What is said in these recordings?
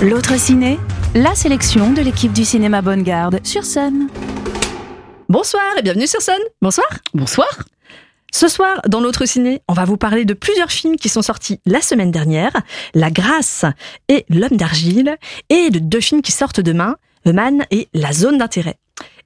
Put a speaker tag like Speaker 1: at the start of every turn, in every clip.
Speaker 1: L'autre ciné, la sélection de l'équipe du cinéma Bonne Garde sur scène.
Speaker 2: Bonsoir et bienvenue sur scène. Bonsoir.
Speaker 3: Bonsoir.
Speaker 2: Ce soir, dans l'autre ciné, on va vous parler de plusieurs films qui sont sortis la semaine dernière, La Grâce et L'Homme d'Argile, et de deux films qui sortent demain, Euman et La Zone d'intérêt.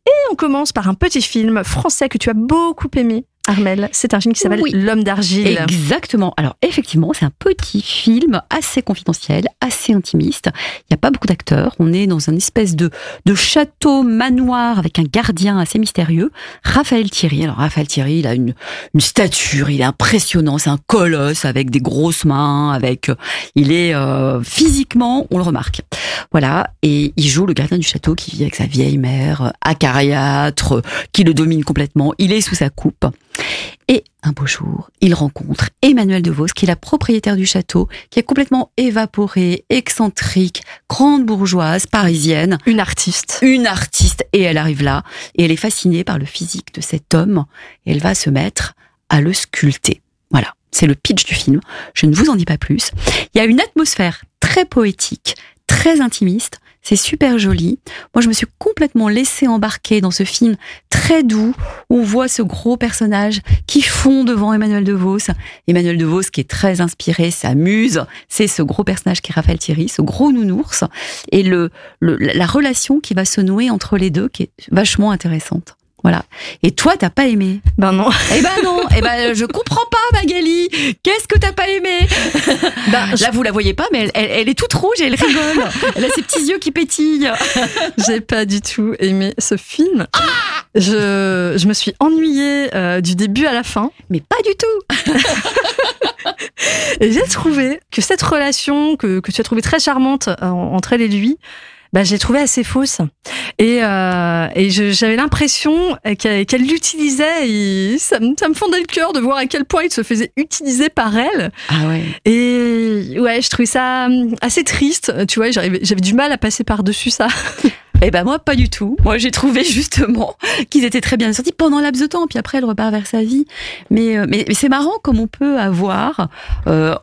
Speaker 2: Et on commence par un petit film français que tu as beaucoup aimé, Armel, c'est un film qui s'appelle
Speaker 3: Oui.
Speaker 2: L'homme d'argile.
Speaker 3: Exactement. Alors effectivement, c'est un petit film assez confidentiel, assez intimiste. Il n'y a pas beaucoup d'acteurs. On est dans une espèce de, de château manoir avec un gardien assez mystérieux, Raphaël Thierry. Alors Raphaël Thierry, il a une, une stature, il est impressionnant. C'est un colosse avec des grosses mains, avec, euh, il est euh, physiquement, on le remarque. Voilà. Et il joue le gardien du château qui vit avec sa vieille mère, euh, acariâtre, euh, qui le domine complètement. Il est sous sa coupe. Et un beau jour, il rencontre Emmanuel de Vos, qui est la propriétaire du château, qui est complètement évaporée, excentrique, grande bourgeoise, parisienne,
Speaker 2: Une artiste.
Speaker 3: une artiste, et elle arrive là, et elle est fascinée par le physique de cet homme, et elle va se mettre à le sculpter. Voilà, c'est le pitch du film. Je ne vous en dis pas plus. Il y a une atmosphère très poétique, très intimiste. C'est super joli. Moi, je me suis complètement laissée embarquer dans ce film très doux où on voit ce gros personnage qui fond devant Emmanuel DeVos. Emmanuel DeVos qui est très inspiré, s'amuse. C'est ce gros personnage qui est Raphaël Thierry, ce gros nounours. Et le, le- la relation qui va se nouer entre les deux qui est vachement intéressante. Voilà. Et toi, t'as pas aimé
Speaker 2: Ben non.
Speaker 3: Eh ben non. Eh ben, je comprends pas, Magali. Qu'est-ce que t'as pas aimé
Speaker 2: Ben,
Speaker 3: Là, vous la voyez pas, mais elle, elle- elle est toute rouge et elle rigole. Elle a ses petits yeux qui pétillent.
Speaker 2: J'ai pas du tout aimé ce film. je, je me suis ennuyée euh, du début à la fin.
Speaker 3: Mais pas du tout.
Speaker 2: Et j'ai trouvé que cette relation que, que tu as trouvée très charmante euh, entre elle et lui, bah, j'ai trouvé assez fausse. Et, euh, et je- j'avais l'impression qu'elle l'utilisait et ça, me- ça me fondait le cœur de voir à quel point il se faisait utiliser par elle.
Speaker 3: Ah ouais.
Speaker 2: Et ouais, je trouvais ça hum, assez triste. Tu vois, j'avais du mal à passer par-dessus ça.
Speaker 3: Eh ben moi pas du tout. Moi j'ai trouvé justement qu'ils étaient très bien sortis pendant un laps de temps, puis après elle repart vers sa vie. Mais euh, mais, mais c'est marrant comme on peut avoir euh,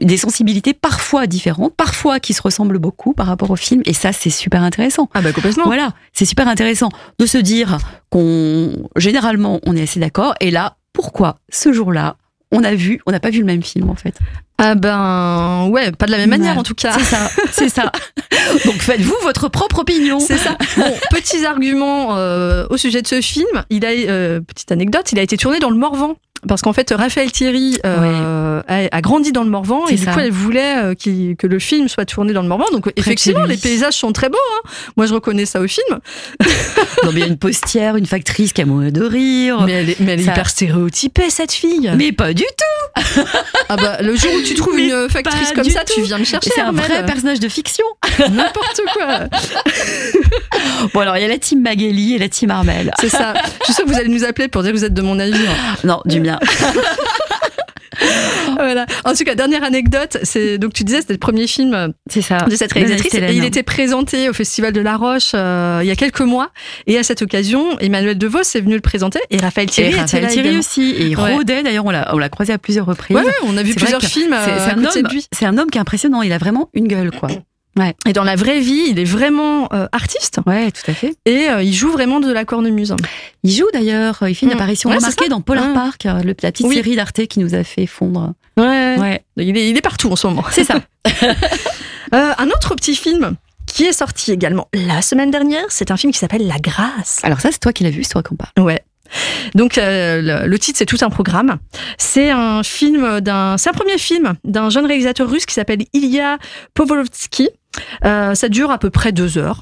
Speaker 3: des sensibilités parfois différentes, parfois qui se ressemblent beaucoup par rapport au film, et ça c'est super intéressant.
Speaker 2: Ah bah complètement.
Speaker 3: Voilà, c'est super intéressant de se dire qu'on généralement on est assez d'accord, et là pourquoi ce jour-là on a vu, on n'a pas vu le même film en fait?
Speaker 2: Ah ben ouais, pas de la même manière
Speaker 3: Ouais.
Speaker 2: en tout cas.
Speaker 3: C'est ça, c'est ça. Donc faites-vous votre propre opinion.
Speaker 2: C'est ça. Bon, petits arguments euh, au sujet de ce film. Il a, euh, petite anecdote, il a été tourné dans le Morvan. Parce qu'en fait, Raphaël Thierry euh, a, a grandi dans le Morvan et du
Speaker 3: ça.
Speaker 2: coup, elle voulait euh, que le film soit tourné dans le Morvan. Donc, effectivement, les paysages sont très beaux. hein. Moi, je reconnais ça au film.
Speaker 3: Non, mais il y a une postière, une factrice qui a mourir de rire.
Speaker 2: Mais elle est, mais elle est
Speaker 3: Ça-
Speaker 2: hyper stéréotypée, cette fille.
Speaker 3: Mais pas du tout.
Speaker 2: Ah bah, le jour où tu trouves
Speaker 3: Mais
Speaker 2: une factrice
Speaker 3: pas
Speaker 2: comme ça, tu viens me chercher.
Speaker 3: C'est un vrai personnage de fiction.
Speaker 2: N'importe quoi.
Speaker 3: Bon, alors il y a la team Magali et la team Armel.
Speaker 2: C'est ça. Je suis sûre que vous allez nous appeler pour dire que vous êtes de mon avis. hein.
Speaker 3: Non, du mien.
Speaker 2: Voilà. En tout cas, dernière anecdote, c'est donc tu disais c'était le premier film
Speaker 3: C'est ça.
Speaker 2: de cette réalisatrice et il était présenté au Festival de La Roche euh, il y a quelques mois et à cette occasion, Emmanuel DeVos est venu le présenter et Raphaël
Speaker 3: Et
Speaker 2: Thierry était
Speaker 3: Raphaël
Speaker 2: là
Speaker 3: Thierry
Speaker 2: également.
Speaker 3: aussi. Et il
Speaker 2: Ouais.
Speaker 3: rôdait, d'ailleurs, on l'a, on l'a croisé à plusieurs reprises.
Speaker 2: Ouais, on a vu plusieurs films
Speaker 3: C'est,
Speaker 2: euh,
Speaker 3: un un homme qui est impressionnant. Il a vraiment une gueule, quoi.
Speaker 2: Et dans la vraie vie, il est vraiment euh, artiste
Speaker 3: Ouais, tout à fait.
Speaker 2: et euh, il joue vraiment de la cornemuse.
Speaker 3: Il joue d'ailleurs, il fait une
Speaker 2: Mm.
Speaker 3: apparition
Speaker 2: Ouais, c'est
Speaker 3: remarquée dans Polar
Speaker 2: Ouais.
Speaker 3: Park, euh, le- la petite
Speaker 2: Oui.
Speaker 3: série d'Arte qui nous a fait fondre.
Speaker 2: Ouais.
Speaker 3: Ouais,
Speaker 2: Il, est, il est partout en ce moment.
Speaker 3: c'est ça.
Speaker 2: Euh, un autre petit film qui est sorti également la semaine dernière, c'est un film qui s'appelle La Grâce.
Speaker 3: Alors ça, c'est toi qui l'as vu, c'est toi qu'on parle.
Speaker 2: Ouais. Donc euh, le, le titre c'est tout un programme. C'est un film d'un, c'est un premier film d'un jeune réalisateur russe qui s'appelle Ilya Povolovsky. Euh, ça dure à peu près deux heures.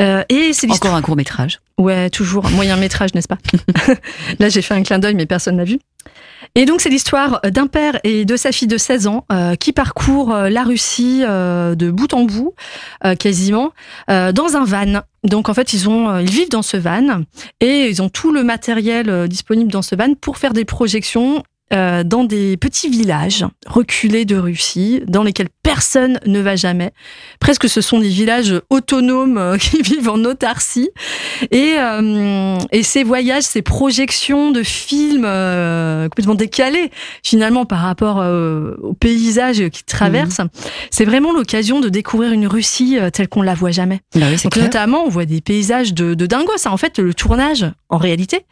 Speaker 2: Euh, et c'est.
Speaker 3: Encore un court métrage.
Speaker 2: Ouais, toujours un moyen métrage, n'est-ce pas Là, j'ai fait un clin d'œil, mais personne n'a vu. Et donc, c'est l'histoire d'un père et de sa fille de 16 ans euh, qui parcourent la Russie de bout en bout, quasiment, dans un van. Donc, en fait, ils, ont, ils vivent dans ce van et ils ont tout le matériel disponible dans ce van pour faire des projections euh, dans des petits villages reculés de Russie, dans lesquels personne ne va jamais. Presque ce sont des villages autonomes euh, qui vivent en autarcie. Et, euh, et ces voyages, ces projections de films euh, complètement décalés, finalement, par rapport au paysage qu'ils traversent, c'est vraiment l'occasion de découvrir une Russie telle qu'on la voit jamais.
Speaker 3: Bah oui, clair.
Speaker 2: notamment, on voit des paysages de, de dingo. Ça, en fait, le tournage, en réalité,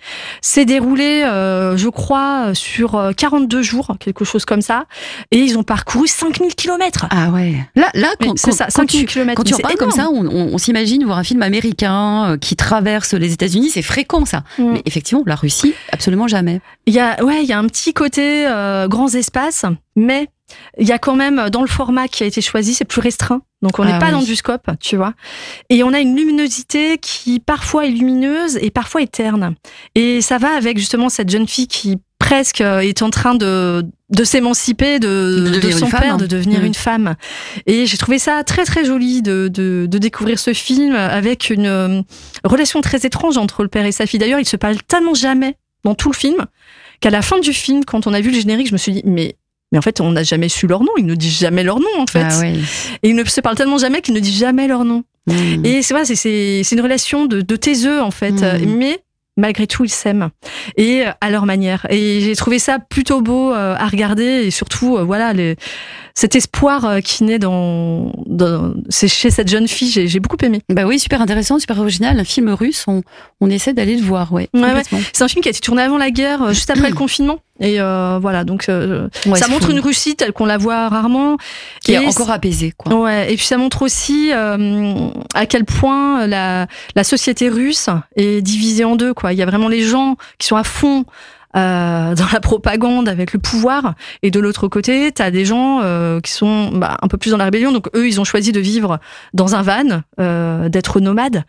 Speaker 2: s'est déroulé, euh, je crois, sur euh, 42 jours, quelque chose comme ça. Et ils ont parcouru 5000 kilomètres.
Speaker 3: Ah ouais. Là, là quand,
Speaker 2: C'est
Speaker 3: quand-
Speaker 2: ça,
Speaker 3: quand
Speaker 2: 5000
Speaker 3: tu, quand parles comme ça, on, on- on s'imagine voir un film américain euh, qui traverse les États-Unis. C'est fréquent, ça.
Speaker 2: Mm.
Speaker 3: Mais effectivement, la Russie, absolument jamais.
Speaker 2: Il y a, ouais, il y a un petit côté euh, grands espaces, mais il y a quand même dans le format qui a été choisi, c'est plus restreint. Donc on n'est
Speaker 3: Ah
Speaker 2: pas
Speaker 3: oui.
Speaker 2: dans du scope, tu vois. Et on a une luminosité qui parfois est lumineuse et parfois est terne. Et ça va avec justement cette jeune fille qui presque euh, est en train de de s'émanciper de,
Speaker 3: De
Speaker 2: son
Speaker 3: femme.
Speaker 2: père, de devenir
Speaker 3: Mm.
Speaker 2: une femme. Et j'ai trouvé ça très très joli de, de, de découvrir ce film avec une euh, relation très étrange entre le père et sa fille. D'ailleurs, ils se parlent tellement jamais dans tout le film qu'à la fin du film, quand on a vu le générique, je me suis dit mais mais en fait, on n'a jamais su leur nom. Ils ne disent jamais leur nom en fait.
Speaker 3: Ah.
Speaker 2: Et ils ne se parlent tellement jamais qu'ils ne disent jamais leur nom.
Speaker 3: Mm.
Speaker 2: Et c'est vrai, c'est- une relation de, de taiseux en fait. Euh, mais malgré tout ils s'aiment et euh, à leur manière. Et j'ai trouvé ça plutôt beau euh, à regarder et surtout euh, voilà les, cet espoir qui naît dans, dans c'est chez cette jeune fille. J'ai beaucoup aimé.
Speaker 3: Bah oui, super intéressant, super original. Un film russe, on, on essaie d'aller le voir, ouais.
Speaker 2: Ouais, ouais. C'est un film qui a été tourné avant la guerre, juste après le confinement. Et euh, voilà, donc euh,
Speaker 3: Ouais,
Speaker 2: ça montre
Speaker 3: fou.
Speaker 2: une Russie telle qu'on la voit rarement.
Speaker 3: Qui est
Speaker 2: Et
Speaker 3: encore apaisé, quoi.
Speaker 2: Ouais, et puis ça montre aussi euh, à quel point la, la société russe est divisée en deux. Quoi. Il y a vraiment les gens qui sont à fond euh, dans la propagande avec le pouvoir, et de l'autre côté, tu as des gens euh, qui sont bah, un peu plus dans la rébellion. Donc eux, ils ont choisi de vivre dans un van, euh, d'être nomades,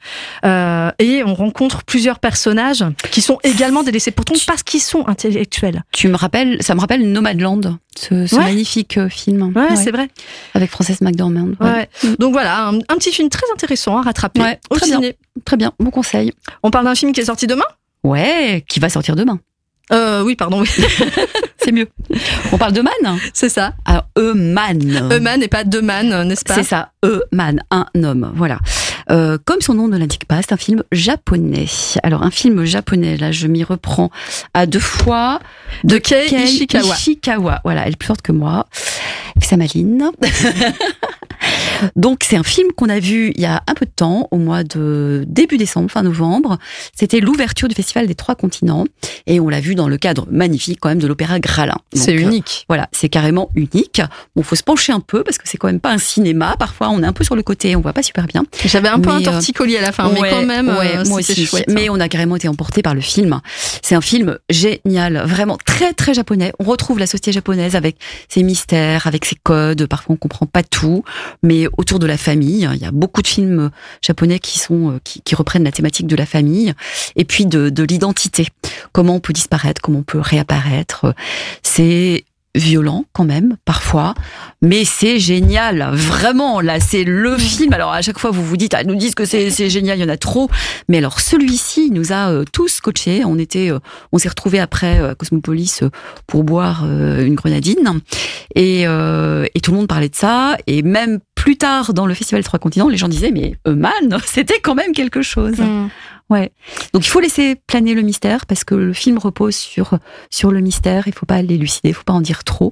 Speaker 2: euh, et on rencontre plusieurs personnages qui sont également délaissés, pourtant parce qu'ils sont intellectuels.
Speaker 3: Tu me rappelles, ça me rappelle Nomadland, ce, ce
Speaker 2: Ouais.
Speaker 3: magnifique euh, film.
Speaker 2: Ouais,
Speaker 3: Ouais.
Speaker 2: c'est vrai.
Speaker 3: Avec Frances McDormand. Ouais.
Speaker 2: Ouais. Donc voilà, un, un petit film très intéressant à rattraper
Speaker 3: Ouais,
Speaker 2: au
Speaker 3: très bien.
Speaker 2: ciné.
Speaker 3: Très bien, bon conseil.
Speaker 2: On parle d'un film qui est sorti demain?
Speaker 3: Ouais, qui va sortir demain.
Speaker 2: Euh, oui, pardon, oui,
Speaker 3: C'est mieux. On parle de Man
Speaker 2: c'est ça.
Speaker 3: Alors, Euman.
Speaker 2: Euman et pas Deman, n'est-ce pas?
Speaker 3: C'est ça, Euman, un homme, voilà. Euh, comme son nom ne l'indique pas, c'est un film japonais. Alors, un film japonais, là, je m'y reprends à deux fois.
Speaker 2: De Kei
Speaker 3: Kei
Speaker 2: Ishikawa.
Speaker 3: Ishikawa. Voilà, elle est plus forte que moi. Avec sa maline. Donc, c'est un film qu'on a vu il y a un peu de temps, au mois de début décembre, fin novembre. C'était l'ouverture du Festival des Trois Continents. Et on l'a vu dans le cadre magnifique, quand même, de l'Opéra Gralin.
Speaker 2: C'est
Speaker 3: euh,
Speaker 2: unique.
Speaker 3: voilà, c'est carrément unique. Bon, faut se pencher un peu parce que c'est quand même pas un cinéma. Parfois, on est un peu sur le côté, on voit pas super bien.
Speaker 2: J'avais un peu
Speaker 3: mais,
Speaker 2: un
Speaker 3: euh,
Speaker 2: torticolis à la fin, mais quand même,
Speaker 3: ouais,
Speaker 2: euh,
Speaker 3: moi aussi.
Speaker 2: chouette.
Speaker 3: Mais on a carrément été emporté par le film. C'est un film génial, vraiment très très japonais. On retrouve la société japonaise avec ses mystères, avec ses codes. Parfois, on comprend pas tout, mais autour de la famille, il y a beaucoup de films japonais qui sont euh, qui, qui reprennent la thématique de la famille et puis de, de l'identité. Comment on peut disparaître, comment on peut réapparaître. C'est violent quand même parfois. Mais c'est génial. Vraiment là c'est le film. Alors à chaque fois vous vous dites ah, nous disent que c'est c'est génial il y en a trop. Mais alors celui-ci il nous a euh, tous coachés on était euh, on s'est retrouvés après euh, à Cosmopolis pour boire une grenadine. Et, euh, et tout le monde parlait de ça. Et même plus tard dans le festival Trois Continents les gens disaient mais euh, man c'était quand même quelque chose
Speaker 2: Mm.
Speaker 3: Ouais. Donc il faut laisser planer le mystère parce que le film repose sur sur le mystère. Il faut pas l'élucider, il faut pas en dire trop.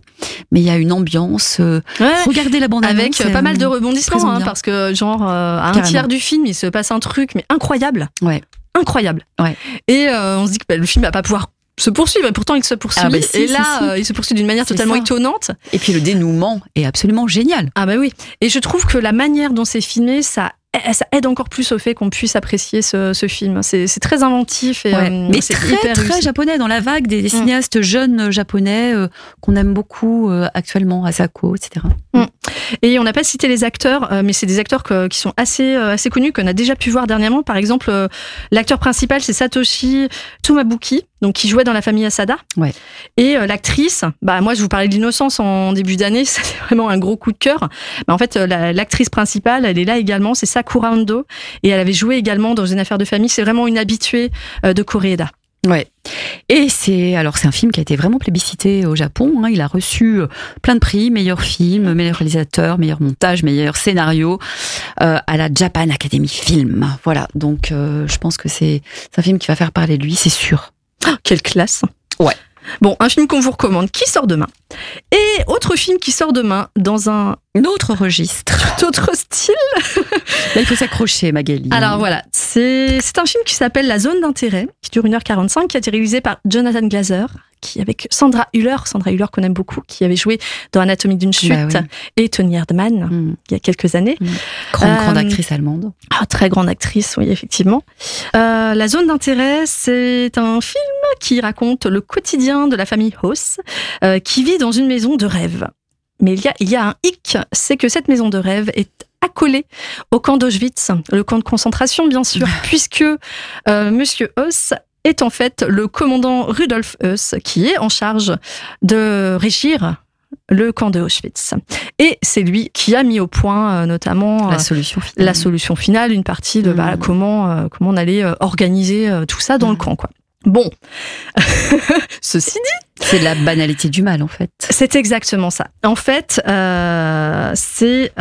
Speaker 3: Mais il y a une ambiance. euh,
Speaker 2: Ouais.
Speaker 3: regardez la bande
Speaker 2: Avec euh, pas mal de rebondissements, hein, parce que genre euh, à un tiers du film, il se passe un truc mais incroyable,
Speaker 3: Ouais.
Speaker 2: incroyable.
Speaker 3: Ouais.
Speaker 2: Et euh, on se dit que bah, le film va pas pouvoir se poursuivre, et pourtant il se poursuit.
Speaker 3: Ah bah si,
Speaker 2: et
Speaker 3: si,
Speaker 2: là,
Speaker 3: si.
Speaker 2: euh, il se poursuit d'une manière totalement
Speaker 3: ça.
Speaker 2: étonnante.
Speaker 3: Et puis le dénouement est absolument génial.
Speaker 2: Ah bah oui. Et je trouve que la manière dont c'est filmé, ça ça aide encore plus au fait qu'on puisse apprécier ce, ce film. C'est très inventif et
Speaker 3: Ouais.
Speaker 2: euh,
Speaker 3: Mais très
Speaker 2: hyper
Speaker 3: très
Speaker 2: réussi.
Speaker 3: japonais dans la vague des, des
Speaker 2: Mm.
Speaker 3: cinéastes jeunes japonais euh, qu'on aime beaucoup euh, actuellement, Asako, etc.
Speaker 2: Et on n'a pas cité les acteurs, mais c'est des acteurs que- qui sont assez assez connus qu'on a déjà pu voir dernièrement. Par exemple, l'acteur principal c'est Satoshi Tomabuki, donc qui jouait dans la famille Asada.
Speaker 3: Ouais.
Speaker 2: Et euh, l'actrice, bah moi je vous parlais de l'innocence en début d'année, c'est vraiment un gros coup de cœur. Bah, en fait, euh, la- l'actrice principale, elle est là également, c'est Sakura Ando, et elle avait joué également dans une affaire de famille. C'est vraiment une habituée euh, de Koreeda.
Speaker 3: Ouais. Et c'est alors c'est un film qui a été vraiment plébiscité au Japon. hein. Il a reçu plein de prix, meilleur film, meilleur réalisateur, meilleur montage, meilleur scénario euh, à la Japan Academy Film. Voilà. Donc je pense que c'est c'est un film qui va faire parler de lui, c'est sûr.
Speaker 2: Ah, quelle classe
Speaker 3: Ouais.
Speaker 2: Bon, un film qu'on vous recommande, qui sort demain. Et autre film qui sort demain dans un
Speaker 3: Autre registre.
Speaker 2: autre style.
Speaker 3: Là, il faut s'accrocher, Magali.
Speaker 2: Alors voilà, c'est c'est un film qui s'appelle La Zone d'intérêt, qui dure 1h45, qui a été réalisé par Jonathan Glazer, qui avec Sandra Hüller, Sandra Hüller qu'on aime beaucoup, qui avait joué dans Anatomie d'une chute,
Speaker 3: Bah oui.
Speaker 2: et Tony Erdmann,
Speaker 3: Mm.
Speaker 2: il y a quelques années.
Speaker 3: grande, grande
Speaker 2: Euh,
Speaker 3: actrice allemande.
Speaker 2: Ah, très grande actrice, oui, effectivement. Euh, la zone d'intérêt, c'est un film qui raconte le quotidien de la famille Haus, euh, qui vit dans une maison de rêve. Mais il y a, il y a un hic, c'est que cette maison de rêve est accolée au camp d'Auschwitz, le camp de concentration, bien sûr, puisque euh, Monsieur Haus est en fait le commandant Rudolf Haus, qui est en charge de régir le camp de Auschwitz. Et c'est lui qui a mis au point, euh, notamment,
Speaker 3: La
Speaker 2: euh,
Speaker 3: solution finale.
Speaker 2: la solution finale, une partie de
Speaker 3: Mm.
Speaker 2: bah, comment euh, comment on allait euh, organiser tout ça dans le
Speaker 3: Mm.
Speaker 2: camp quoi. Bon, ceci dit,
Speaker 3: C'est la banalité du mal, en fait.
Speaker 2: c'est exactement ça. En fait, c'est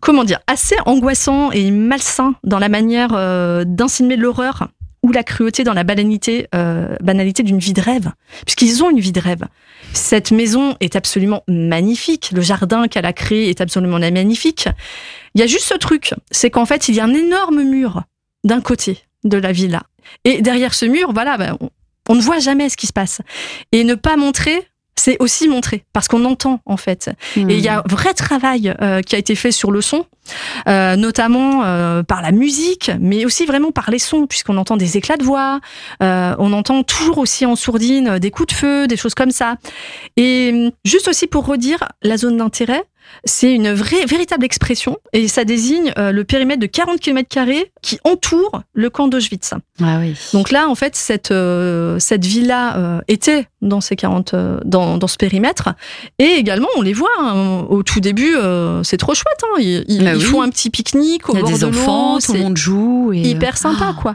Speaker 2: comment dire assez angoissant et malsain dans la manière d'insinuer l'horreur ou la cruauté dans la banalité euh, banalité d'une vie de rêve, puisqu'ils ont une vie de rêve. Cette maison est absolument magnifique. Le jardin qu'elle a créé est absolument magnifique. Il y a juste ce truc, c'est qu'en fait, il y a un énorme mur d'un côté de la villa. Et derrière ce mur, voilà, ben, on, on ne voit jamais ce qui se passe. Et ne pas montrer, c'est aussi montrer, parce qu'on entend en fait. Et il y a un vrai travail euh, qui a été fait sur le son, euh, notamment euh, par la musique, mais aussi vraiment par les sons, puisqu'on entend des éclats de voix, euh, on entend toujours aussi en sourdine euh, des coups de feu, des choses comme ça. Et hum, juste aussi pour redire, la zone d'intérêt, c'est une vraie, véritable expression, et ça désigne euh, le périmètre de 40 km qui entoure le camp d'Auschwitz.
Speaker 3: Ah oui.
Speaker 2: Donc là, en fait, cette, euh, cette villa euh, était dans ces 40, dans, dans ce périmètre. Et également, on les voit hein, au tout début, c'est trop chouette. Hein, ils ils-
Speaker 3: Bah
Speaker 2: ils font un petit pique-nique au
Speaker 3: il y a
Speaker 2: bord
Speaker 3: des
Speaker 2: de
Speaker 3: enfants, tout le monde joue. Et...
Speaker 2: hyper sympa,
Speaker 3: Ah.
Speaker 2: quoi.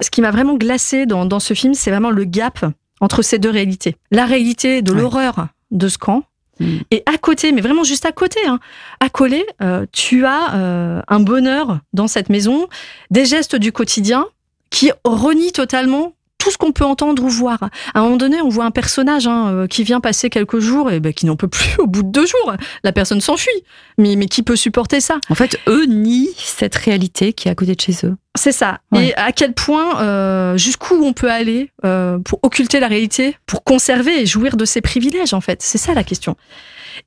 Speaker 2: Ce qui m'a vraiment glacé dans, dans ce film, c'est vraiment le gap entre ces deux réalités. La réalité de
Speaker 3: Ouais.
Speaker 2: l'horreur de ce camp.
Speaker 3: Mm.
Speaker 2: Et à côté, mais vraiment juste à côté, hein, accolé, euh, tu as euh, un bonheur dans cette maison, des gestes du quotidien qui renient totalement tout ce qu'on peut entendre ou voir. À un moment donné, on voit un personnage hein, euh, qui vient passer quelques jours et ben, qui n'en peut plus au bout de deux jours. La personne s'enfuit. Mais, mais qui peut supporter ça?
Speaker 3: En fait, eux nient cette réalité qui est à côté de chez eux.
Speaker 2: C'est ça.
Speaker 3: Ouais.
Speaker 2: Et à quel point, euh, jusqu'où on peut aller euh, pour occulter la réalité, pour conserver et jouir de ses privilèges, en fait? C'est ça la question.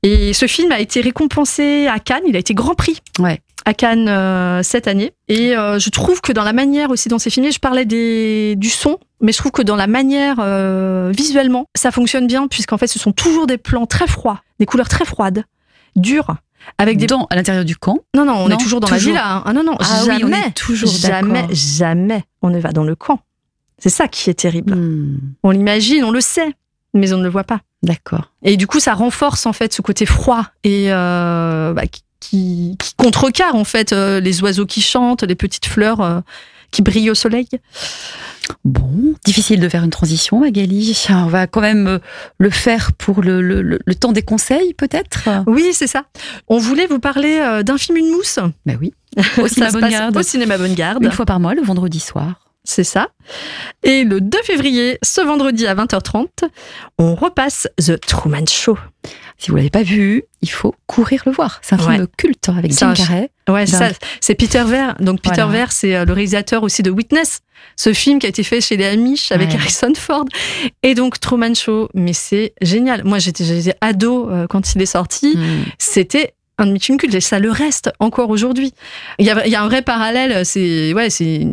Speaker 2: Et ce film a été récompensé à Cannes, il a été Grand Prix
Speaker 3: Ouais.
Speaker 2: à Cannes euh, cette année. Et je trouve que dans la manière aussi dont c'est filmé, je parlais des, du son, mais je trouve que dans la manière euh, visuellement, ça fonctionne bien, puisqu'en fait, ce sont toujours des plans très froids, des couleurs très froides, dures, avec des
Speaker 3: Dans, à l'intérieur du camp?
Speaker 2: non, non, on
Speaker 3: Non,
Speaker 2: est toujours dans
Speaker 3: toujours.
Speaker 2: la villa. hein. Ah non, non,
Speaker 3: Ah oui,
Speaker 2: jamais,
Speaker 3: on est toujours
Speaker 2: jamais, jamais on ne va dans le camp. C'est ça qui est terrible.
Speaker 3: Hmm,
Speaker 2: On l'imagine, on le sait, mais on ne le voit pas.
Speaker 3: D'accord.
Speaker 2: Et du coup, ça renforce en fait ce côté froid et euh, bah, qui, qui contrecarre en fait euh, les oiseaux qui chantent, les petites fleurs qui brillent au soleil.
Speaker 3: Bon, difficile de faire une transition, Magali. On va quand même euh, le faire pour le, le- le- temps des conseils, peut-être
Speaker 2: Oui, c'est ça. On voulait vous parler euh, d'un film Une mousse.
Speaker 3: Ben oui. Au cinéma Bonne Garde.
Speaker 2: Au cinéma Bonne Garde.
Speaker 3: Une fois par mois, le vendredi soir.
Speaker 2: C'est ça. Et le 2 février, ce vendredi à 20h30, on repasse The Truman Show.
Speaker 3: Si vous l'avez pas vu, il faut courir le voir. C'est un film
Speaker 2: Ouais.
Speaker 3: culte avec
Speaker 2: C'est
Speaker 3: Jim Carrey.
Speaker 2: Ouais, c'est
Speaker 3: Dingue.
Speaker 2: ça. C'est Peter Ver. Donc Peter
Speaker 3: Voilà.
Speaker 2: Ver, c'est euh, le réalisateur aussi de Witness, ce film qui a été fait chez les Amish avec
Speaker 3: Ouais.
Speaker 2: Harrison Ford. Et donc Truman Show, mais c'est génial. Moi, j'étais ado euh, quand il est sorti.
Speaker 3: Hmm.
Speaker 2: C'était un de mes films cultes et ça le reste encore aujourd'hui. Il y a, y a un vrai parallèle. C'est ouais, c'est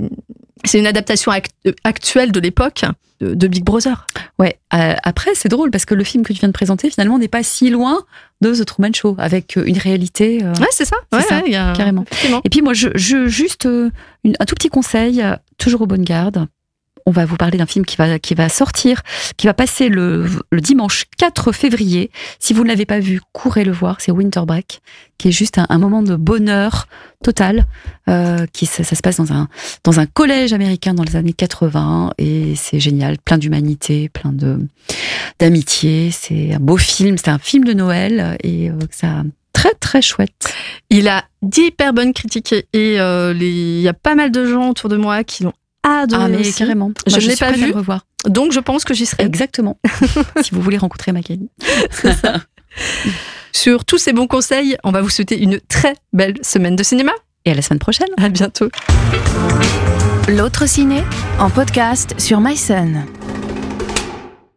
Speaker 2: c'est une adaptation act- actuelle de l'époque de, Big Brother.
Speaker 3: Ouais. euh, après, c'est drôle parce que le film que tu viens de présenter, finalement, n'est pas si loin de The Truman Show, avec euh, une réalité. euh,
Speaker 2: Ouais, c'est ça. Ouais,
Speaker 3: ça, carrément. Et puis moi, je, je juste euh, une- un tout petit conseil, toujours aux bonnes gardes. On va vous parler d'un film qui va, qui va sortir, qui va passer le, le dimanche 4 février. Si vous ne l'avez pas vu, courez le voir. C'est Winter Break, qui est juste un, moment de bonheur total. Euh, qui ça, ça se passe dans un dans un collège américain dans les années 80 et c'est génial, plein d'humanité, plein de d'amitié. C'est un beau film. C'est un film de Noël et euh, ça très très chouette.
Speaker 2: Il a d'hyper bonnes critiques et euh, il y a pas mal de gens autour de moi qui l'ont adoré.
Speaker 3: Ah mais
Speaker 2: aussi.
Speaker 3: carrément.
Speaker 2: Je
Speaker 3: Moi,
Speaker 2: ne l'ai pas vu.
Speaker 3: le revoir.
Speaker 2: Donc je pense que j'y serai.
Speaker 3: Exactement. si vous voulez rencontrer Magali.
Speaker 2: Sur tous ces bons conseils, on va vous souhaiter une très belle semaine de cinéma.
Speaker 3: Et à la semaine prochaine.
Speaker 2: À bientôt.
Speaker 1: L'autre ciné en podcast sur MySun.